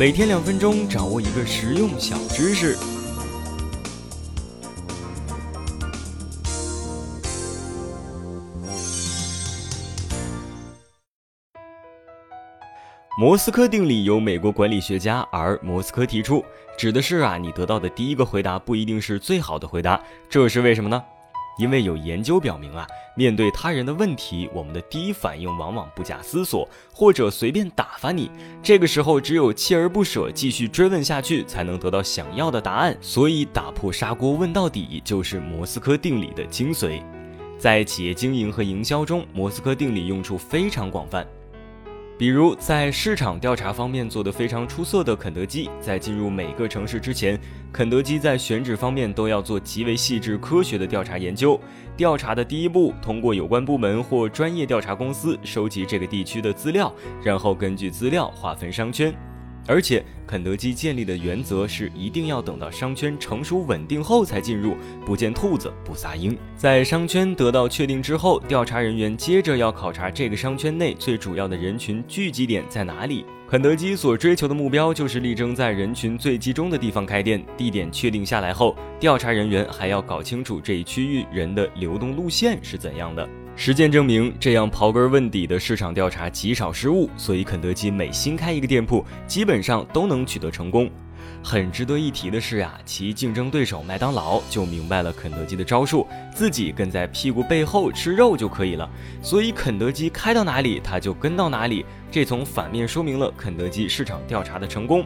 每天两分钟，掌握一个实用小知识。莫斯科定理由美国管理学家而莫斯科提出，指的是啊，你得到的第一个回答不一定是最好的回答，这是为什么呢？因为有研究表明啊，面对他人的问题，我们的第一反应往往不假思索，或者随便打发你。这个时候，只有锲而不舍，继续追问下去，才能得到想要的答案。所以，打破砂锅问到底，就是莫斯科定理的精髓。在企业经营和营销中，莫斯科定理用处非常广泛。比如，在市场调查方面做得非常出色的肯德基，在进入每个城市之前，肯德基在选址方面都要做极为细致、科学的调查研究。调查的第一步，通过有关部门或专业调查公司收集这个地区的资料，然后根据资料划分商圈。而且，肯德基建立的原则是一定要等到商圈成熟稳定后才进入，不见兔子不撒鹰。在商圈得到确定之后，调查人员接着要考察这个商圈内最主要的人群聚集点在哪里。肯德基所追求的目标就是力争在人群最集中的地方开店。地点确定下来后，调查人员还要搞清楚这一区域人的流动路线是怎样的。实践证明，这样刨根问底的市场调查极少失误，所以肯德基每新开一个店铺，基本上都能取得成功。很值得一提的是啊，其竞争对手麦当劳就明白了肯德基的招数，自己跟在屁股背后吃肉就可以了。所以肯德基开到哪里，他就跟到哪里。这从反面说明了肯德基市场调查的成功。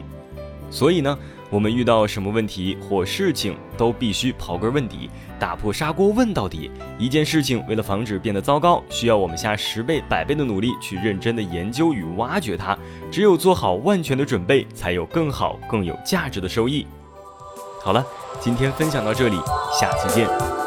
所以呢，我们遇到什么问题或事情，都必须刨根问底，打破砂锅问到底。一件事情为了防止变得糟糕，需要我们下十倍、百倍的努力去认真的研究与挖掘它。只有做好万全的准备，才有更好、更有价值的收益。好了，今天分享到这里，下期见。